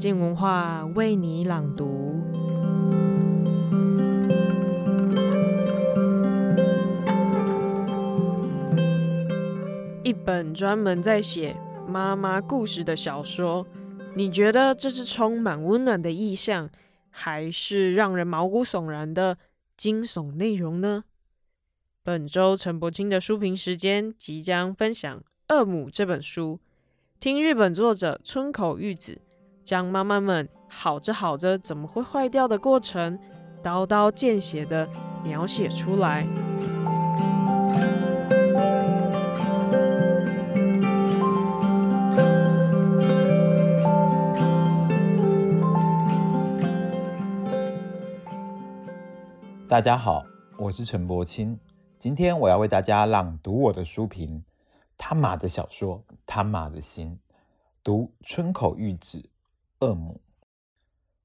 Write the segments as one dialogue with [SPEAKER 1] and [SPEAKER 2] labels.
[SPEAKER 1] 静文化为你朗读一本专门在写妈妈故事的小说。你觉得这是充满温暖的意象，还是让人毛骨悚然的惊悚内容呢？本周陈柏青的书评时间即将分享《恶母》这本书，听日本作者村口裕子将妈妈们好着好着怎么会坏掉的过程，刀刀见血的描写出来。
[SPEAKER 2] 大家好，我是陈柏青。今天我要为大家朗读我的书评。他妈的小说，他妈的心。读村口玉子《恶母》。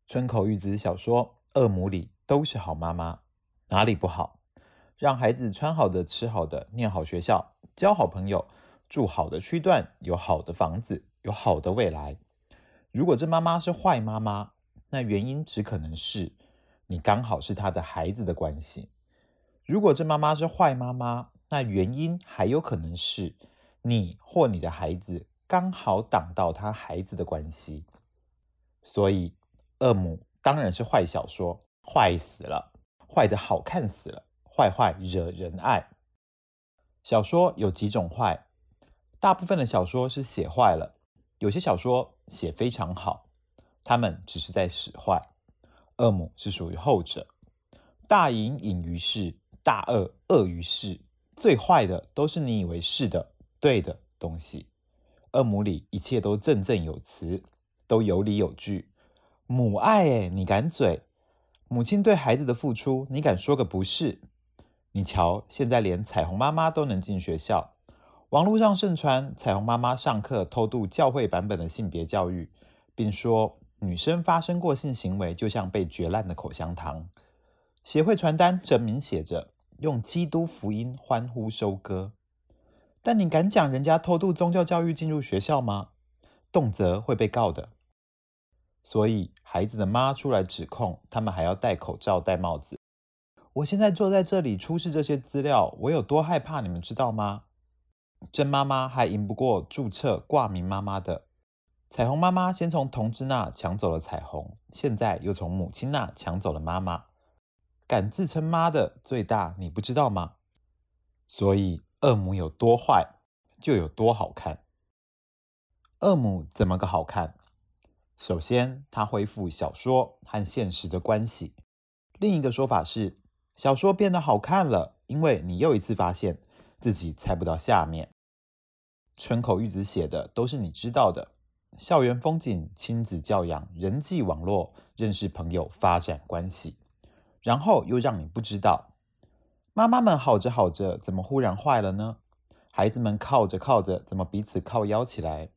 [SPEAKER 2] 村口玉子小说《恶母》里都是好妈妈，哪里不好？让孩子穿好的、吃好的、念好学校、交好朋友、住好的区段、有好的房子、有好的未来。如果这妈妈是坏妈妈，那原因只可能是。你刚好是她的孩子的关系。如果这妈妈是坏妈妈，那原因还有可能是你或你的孩子刚好挡到他孩子的关系。所以，恶母当然是坏小说，坏死了，坏得好看死了，坏坏惹人爱。小说有几种坏，大部分的小说是写坏了，有些小说写非常好，他们只是在使坏。恶母是属于后者，大隐隐于市，大恶恶于市，最坏的都是你以为是的对的东西。恶母里一切都振振有词，都有理有据。母爱诶，你敢嘴？母亲对孩子的付出，你敢说个不是？你瞧，现在连彩虹妈妈都能进学校，网络上盛传彩虹妈妈上课偷渡教会版本的性别教育，并说。女生发生过性行为，就像被嚼烂的口香糖。协会传单正明写着“用基督福音欢呼收割”，但你敢讲人家偷渡宗教教育进入学校吗？动辄会被告的。所以孩子的妈出来指控，他们还要戴口罩、戴帽子。我现在坐在这里出示这些资料，我有多害怕，你们知道吗？真妈妈还赢不过注册挂名妈妈的。彩虹妈妈先从同志那抢走了彩虹，现在又从母亲那抢走了妈妈。敢自称妈的最大，你不知道吗？所以恶母有多坏，就有多好看。恶母怎么个好看？首先，它恢复小说和现实的关系。另一个说法是，小说变得好看了，因为你又一次发现自己猜不到下面。村口玉子写的都是你知道的。校园风景、亲子教养、人际网络、认识朋友、发展关系，然后又让你不知道，妈妈们好着好着，怎么忽然坏了呢？孩子们靠着靠着，怎么彼此靠腰起来？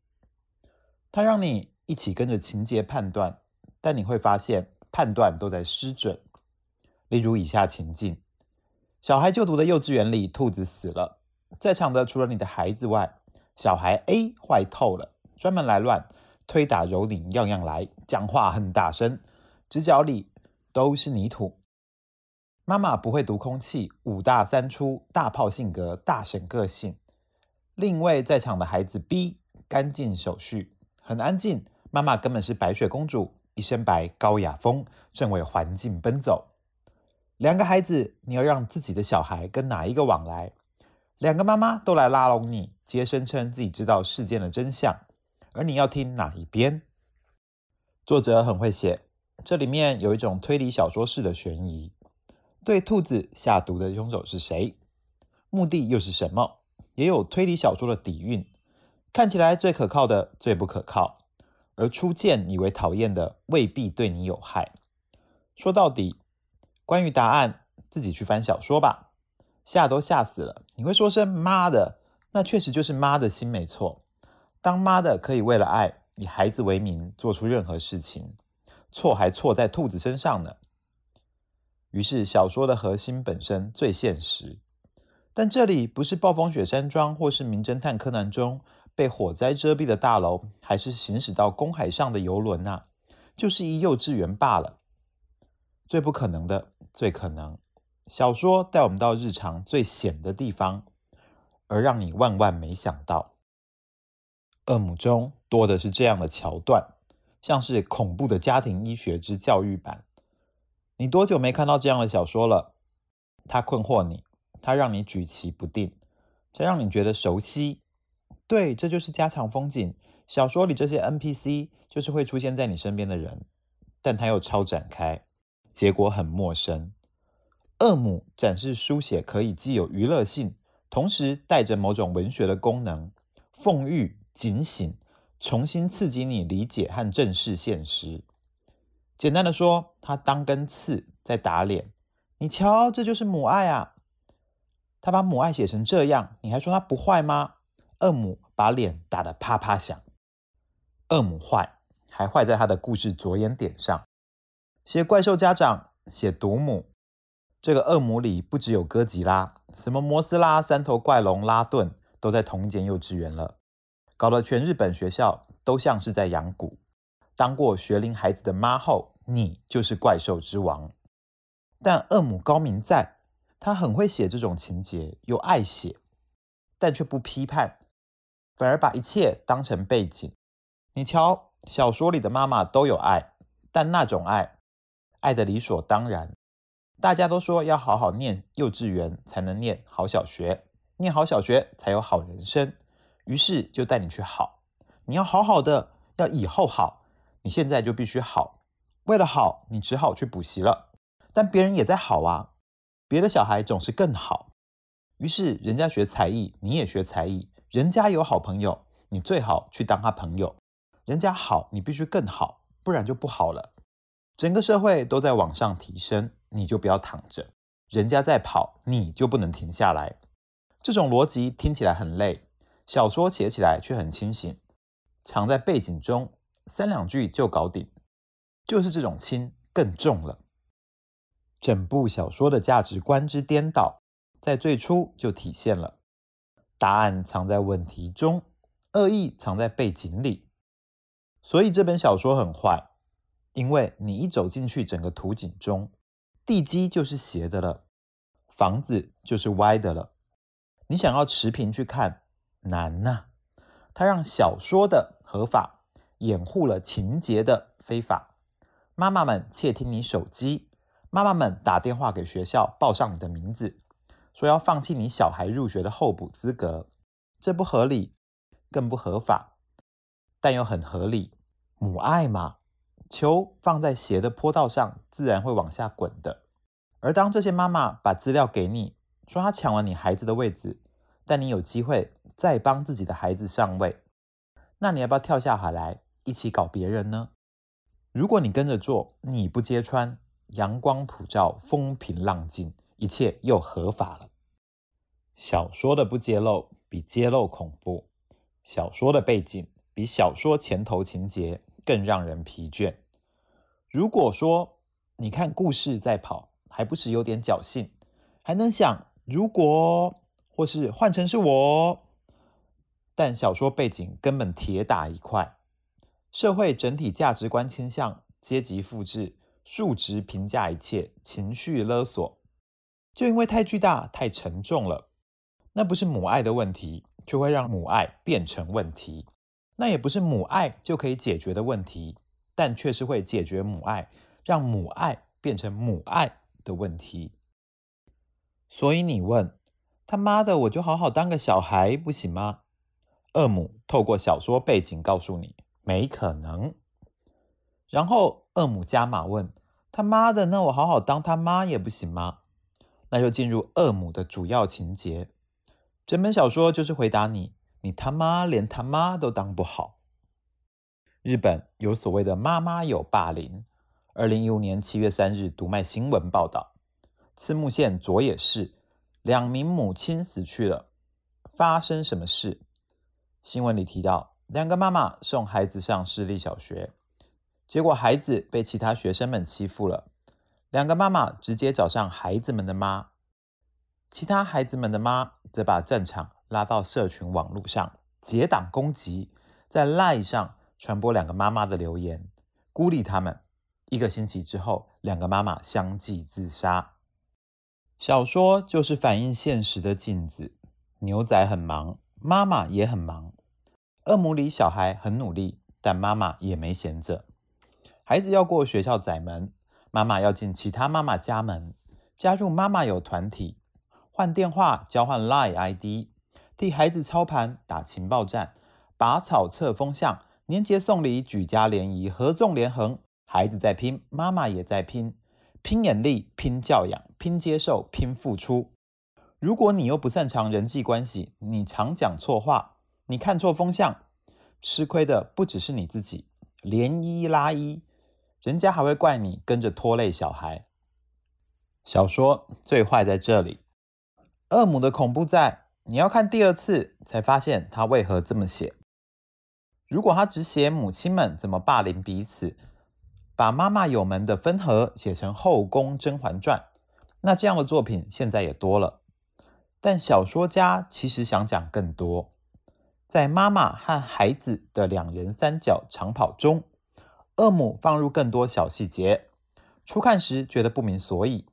[SPEAKER 2] 他让你一起跟着情节判断，但你会发现判断都在失准。例如以下情境：小孩就读的幼稚园里，兔子死了，在场的除了你的孩子外，小孩 A 坏透了。专门来乱推打蹂躏，样样来，讲话很大声，直角里都是泥土。妈妈不会读空气，五大三粗，大炮性格，大婶个性。另一位在场的孩子 B，干净守序，很安静。妈妈根本是白雪公主，一身白，高雅风，正为环境奔走。两个孩子，你要让自己的小孩跟哪一个往来？两个妈妈都来拉拢你，皆声称自己知道事件的真相。而你要听哪一边？作者很会写，这里面有一种推理小说式的悬疑。对兔子下毒的凶手是谁？目的又是什么？也有推理小说的底蕴。看起来最可靠的最不可靠，而初见以为讨厌的未必对你有害。说到底，关于答案，自己去翻小说吧。吓都吓死了，你会说声妈的，那确实就是妈的心没错。当妈的可以为了爱，以孩子为名做出任何事情，错还错在兔子身上呢。于是小说的核心本身最现实，但这里不是暴风雪山庄或是名侦探柯南中被火灾遮蔽的大楼，还是行驶到公海上的游轮呐、啊？就是一幼稚园罢了。最不可能的，最可能。小说带我们到日常最险的地方，而让你万万没想到。恶母中多的是这样的桥段，像是恐怖的家庭医学之教育版。你多久没看到这样的小说了？它困惑你，它让你举棋不定，它让你觉得熟悉。对，这就是家常风景。小说里这些 NPC 就是会出现在你身边的人，但它又超展开，结果很陌生。恶母展示书写可以既有娱乐性，同时带着某种文学的功能，讽喻、警醒，重新刺激你理解和正视现实。简单的说，他当根刺在打脸。你瞧，这就是母爱啊！他把母爱写成这样，你还说他不坏吗？恶母把脸打得啪啪响。恶母坏，还坏在他的故事着眼点上。写怪兽家长，写独母。这个恶母里不只有哥吉拉，什么摩斯拉、三头怪龙、拉顿都在同一间幼稚园了，搞得全日本学校都像是在养蛊。当过学龄孩子的妈后，你就是怪兽之王。但恶母高明在，他很会写这种情节，又爱写，但却不批判，反而把一切当成背景。你瞧，小说里的妈妈都有爱，但那种爱，爱的理所当然。大家都说要好好念幼稚园才能念好小学，念好小学才有好人生，于是就带你去好。你要好好的，要以后好，你现在就必须好。为了好，你只好去补习了。但别人也在好啊，别的小孩总是更好。于是人家学才艺，你也学才艺。人家有好朋友，你最好去当他朋友。人家好，你必须更好，不然就不好了。整个社会都在往上提升，你就不要躺着。人家在跑，你就不能停下来。这种逻辑听起来很累，小说写起来却很清醒，藏在背景中，三两句就搞定。就是这种轻更重了。整部小说的价值观之颠倒，在最初就体现了。答案藏在问题中，恶意藏在背景里。所以这本小说很坏，因为你一走进去，整个图景中，地基就是斜的了，房子就是歪的了。你想要持平去看，难呐、啊。它让小说的合法掩护了情节的非法。妈妈们窃听你手机。妈妈们打电话给学校报上你的名字，说要放弃你小孩入学的候补资格，这不合理，更不合法，但又很合理。母爱嘛，球放在斜的坡道上，自然会往下滚的。而当这些妈妈把资料给你，说她抢了你孩子的位置，但你有机会再帮自己的孩子上位，那你要不要跳下海来一起搞别人呢？如果你跟着做，你不揭穿。阳光普照，风平浪静，一切又合法了。小说的不揭露比揭露恐怖，小说的背景比小说前头情节更让人疲倦。如果说你看故事在跑，还不是有点侥幸，还能想如果或是换成是我，但小说背景根本铁打一块，社会整体价值观倾向阶级复制。数值评价一切，情绪勒索，就因为太巨大、太沉重了。那不是母爱的问题，就会让母爱变成问题；那也不是母爱就可以解决的问题，但却是会解决母爱，让母爱变成母爱的问题。所以你问他妈的，我就好好当个小孩不行吗？恶母透过小说背景告诉你，没可能。然后恶母加码问：“他妈的，那我好好当他妈也不行吗？”那就进入恶母的主要情节。整本小说就是回答你：你他妈连他妈都当不好。日本有所谓的妈妈有霸凌。二零一五年七月三日，读卖新闻报道，茨木县佐野市两名母亲死去了。发生什么事？新闻里提到，两个妈妈送孩子上私立小学。结果孩子被其他学生们欺负了，两个妈妈直接找上孩子们的妈，其他孩子们的妈则把战场拉到社群网络上结党攻击，在 LINE 上传播两个妈妈的留言，孤立他们。一个星期之后，两个妈妈相继自杀。小说就是反映现实的镜子。牛仔很忙，妈妈也很忙。恶母里小孩很努力，但妈妈也没闲着。孩子要过学校窄门，妈妈要进其他妈妈家门，加入妈妈有团体，换电话，交换 Line ID，替孩子操盘，打情报战，拔草测风向，年节送礼，举家联谊，合纵连横。孩子在拼，妈妈也在拼。拼眼力，拼教养，拼接受，拼付出。如果你又不擅长人际关系，你常讲错话，你看错风向，吃亏的不只是你自己，连一拉一，人家还会怪你跟着拖累小孩。小说最坏在这里，恶母的恐怖在你要看第二次才发现他为何这么写。如果他只写母亲们怎么霸凌彼此。把妈妈友们的分合写成《后宫甄嬛传》，那这样的作品现在也多了。但小说家其实想讲更多，在妈妈和孩子的两人三角长跑中，恶母放入更多小细节。初看时觉得不明所以，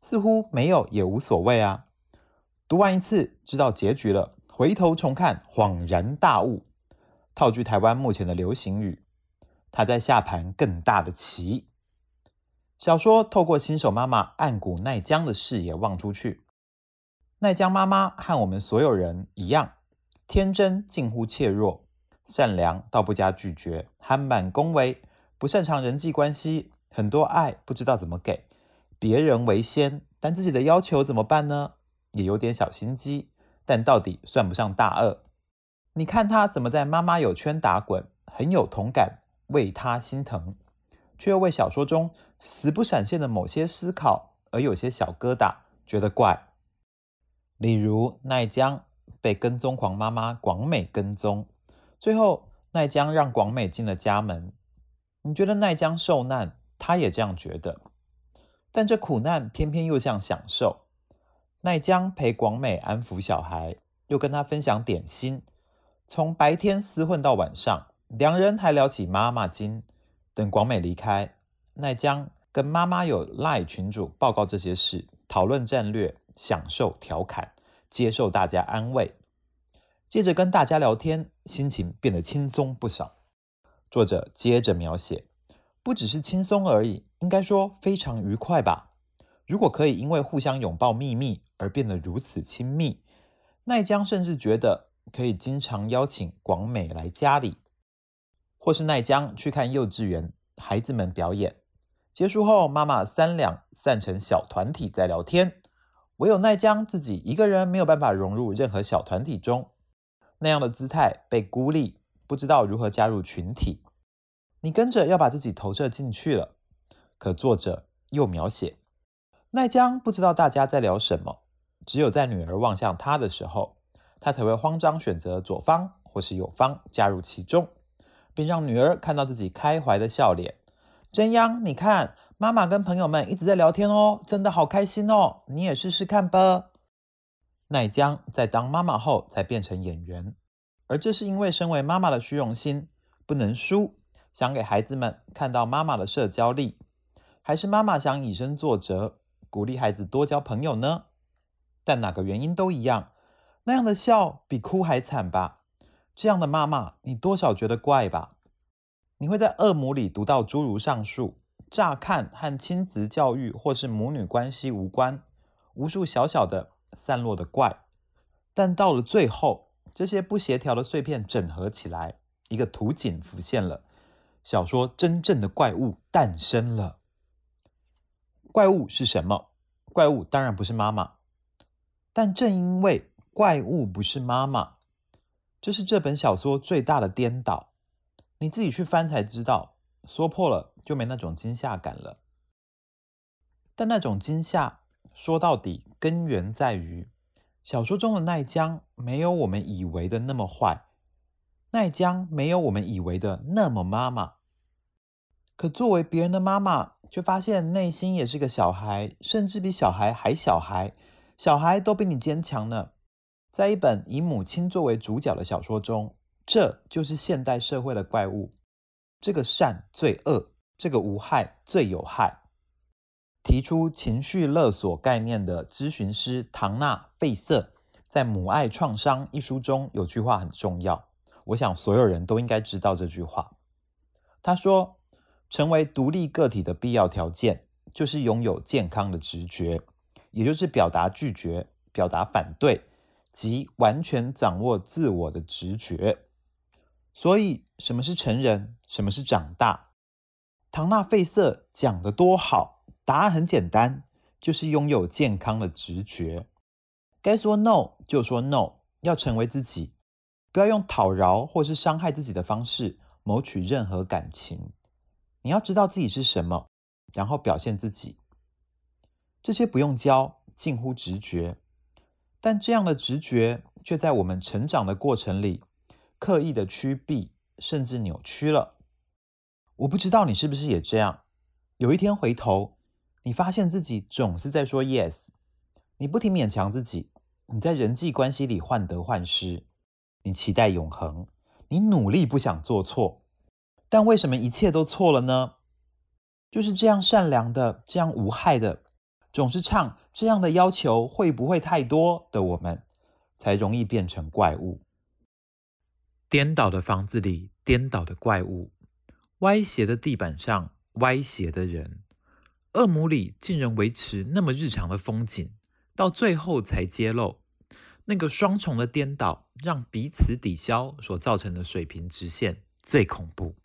[SPEAKER 2] 似乎没有也无所谓啊。读完一次知道结局了，回头重看恍然大悟。套句台湾目前的流行语。他在下盘更大的棋。小说透过新手妈妈岸谷奈江的视野望出去，奈江妈妈和我们所有人一样，天真近乎怯弱，善良到不加拒绝，憨满恭维，不擅长人际关系，很多爱不知道怎么给，别人为先，但自己的要求怎么办呢？也有点小心机，但到底算不上大恶。你看他怎么在妈妈友圈打滚，很有同感。为他心疼，却又为小说中死不闪现的某些思考而有些小疙瘩，觉得怪。例如奈江被跟踪狂妈妈广美跟踪，最后奈江让广美进了家门。你觉得奈江受难，他也这样觉得，但这苦难偏偏又像享受。奈江陪广美安抚小孩，又跟他分享点心，从白天厮混到晚上。两人还聊起妈妈经。等广美离开，奈江跟妈妈有赖群主报告这些事，讨论战略，享受调侃，接受大家安慰。接着跟大家聊天，心情变得轻松不少。作者接着描写，不只是轻松而已，应该说非常愉快吧。如果可以因为互相拥抱秘密而变得如此亲密，奈江甚至觉得可以经常邀请广美来家里。或是奈江去看幼稚园孩子们表演，结束后，妈妈三两散成小团体在聊天，唯有奈江自己一个人没有办法融入任何小团体中，那样的姿态被孤立，不知道如何加入群体。你跟着要把自己投射进去了，可作者又描写奈江不知道大家在聊什么，只有在女儿望向他的时候，他才会慌张选择左方或是右方加入其中。并让女儿看到自己开怀的笑脸。真央，你看，妈妈跟朋友们一直在聊天哦，真的好开心哦，你也试试看吧。奈江在当妈妈后才变成演员，而这是因为身为妈妈的虚荣心不能输，想给孩子们看到妈妈的社交力，还是妈妈想以身作则，鼓励孩子多交朋友呢？但哪个原因都一样，那样的笑比哭还惨吧。这样的妈妈，你多少觉得怪吧？你会在恶母里读到诸如上述，乍看和亲子教育或是母女关系无关，无数小小的散落的怪，但到了最后，这些不协调的碎片整合起来，一个图景浮现了，小说真正的怪物诞生了。怪物是什么？怪物当然不是妈妈，但正因为怪物不是妈妈。这是这本小说最大的颠倒，你自己去翻才知道，说破了就没那种惊吓感了。但那种惊吓，说到底根源在于小说中的奈江没有我们以为的那么坏，奈江没有我们以为的那么妈妈。可作为别人的妈妈，却发现内心也是个小孩，甚至比小孩还小孩，小孩都比你坚强呢。在一本以母亲作为主角的小说中，这就是现代社会的怪物。这个善最恶，这个无害最有害。提出情绪勒索概念的咨询师唐纳·费瑟，在《母爱创伤》一书中有句话很重要，我想所有人都应该知道这句话。他说：“成为独立个体的必要条件，就是拥有健康的直觉，也就是表达拒绝、表达反对及完全掌握自我的直觉。”所以，什么是成人？什么是长大？唐纳·费瑟讲得多好。答案很简单，就是拥有健康的直觉。该说 no 就说 no，要成为自己，不要用讨饶或是伤害自己的方式谋取任何感情。你要知道自己是什么，然后表现自己。这些不用教，近乎直觉。但这样的直觉却在我们成长的过程里，刻意的趋避，甚至扭曲了。我不知道你是不是也这样。有一天回头。你发现自己总是在说 yes，你不停勉强自己，你在人际关系里患得患失，你期待永恒，你努力不想做错，但为什么一切都错了呢？就是这样善良的、这样无害的，总是唱这样的要求会不会太多的我们，才容易变成怪物。颠倒的房子里，颠倒的怪物；歪斜的地板上，歪斜的人。恶母里竟然维持那么日常的风景，到最后才揭露那个双重的颠倒，让彼此抵消所造成的水平直线最恐怖。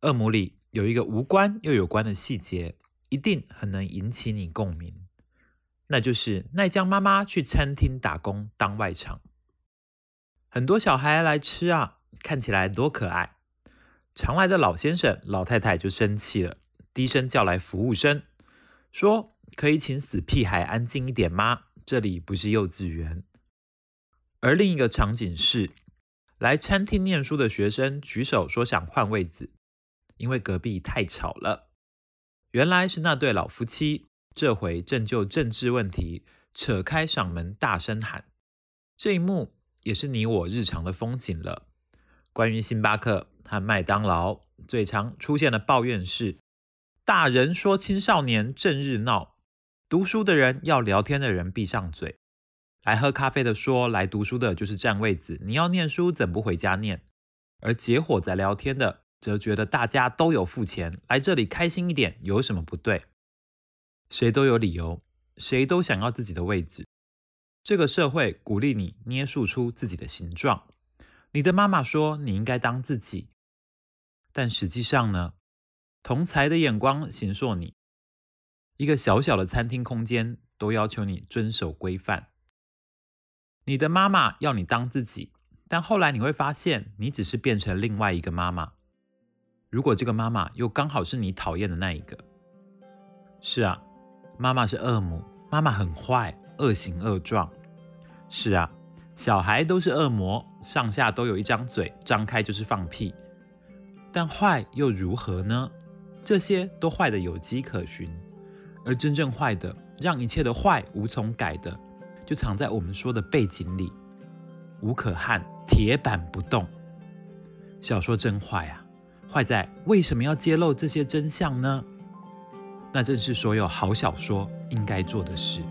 [SPEAKER 2] 恶母里有一个无关又有关的细节，一定很能引起你共鸣，那就是奈江妈妈去餐厅打工当外场，很多小孩来吃啊，看起来多可爱。常来的老先生、老太太就生气了。低声叫来服务生，说：“可以请死屁孩安静一点吗？这里不是幼稚园。”而另一个场景是，来餐厅念书的学生举手说想换位子，因为隔壁太吵了。原来是那对老夫妻，这回正就政治问题扯开嗓门大声喊。这一幕也是你我日常的风景了。关于星巴克和麦当劳最常出现的抱怨是。大人说：“青少年正日闹，读书的人要聊天的人闭上嘴。来喝咖啡的说，来读书的就是占位子。你要念书怎不回家念？而结伙在聊天的则觉得大家都有付钱，来这里开心一点有什么不对？谁都有理由，谁都想要自己的位置。这个社会鼓励你捏塑出自己的形状。你的妈妈说你应该当自己，但实际上呢？”同才的眼光形塑你，一个小小的餐厅空间都要求你遵守规范。你的妈妈要你当自己，但后来你会发现，你只是变成另外一个妈妈。如果这个妈妈又刚好是你讨厌的那一个，是啊，妈妈是恶母，妈妈很坏，恶形恶状。是啊，小孩都是恶魔，上下都有一张嘴，张开就是放屁。但坏又如何呢？这些都坏的有迹可循，而真正坏的，让一切的坏无从改的，就藏在我们说的背景里，无可撼，铁板不动。小说真坏啊，坏在为什么要揭露这些真相呢？那正是所有好小说应该做的事。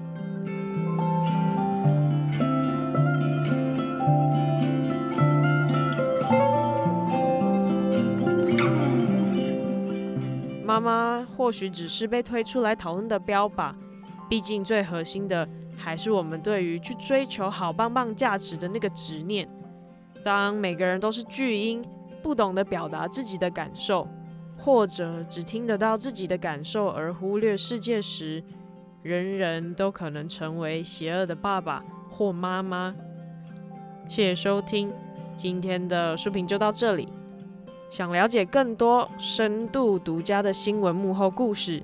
[SPEAKER 1] 妈妈或许只是被推出来讨论的标靶，毕竟最核心的还是我们对于去追求好棒棒价值的那个执念。当每个人都是巨婴，不懂得表达自己的感受，或者只听得到自己的感受而忽略世界时，人人都可能成为邪恶的爸爸或妈妈。谢谢收听，今天的书评就到这里。想了解更多深度独家的新闻幕后故事，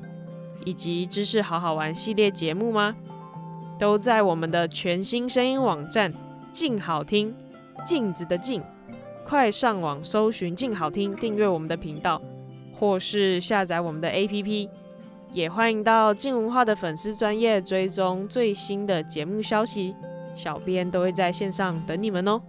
[SPEAKER 1] 以及知识好好玩系列节目吗？都在我们的全新声音网站“静好听”，镜子的镜，快上网搜寻“静好听”，订阅我们的频道，或是下载我们的 APP。也欢迎到静文化的粉丝专业追踪最新的节目消息，小编都会在线上等你们哦。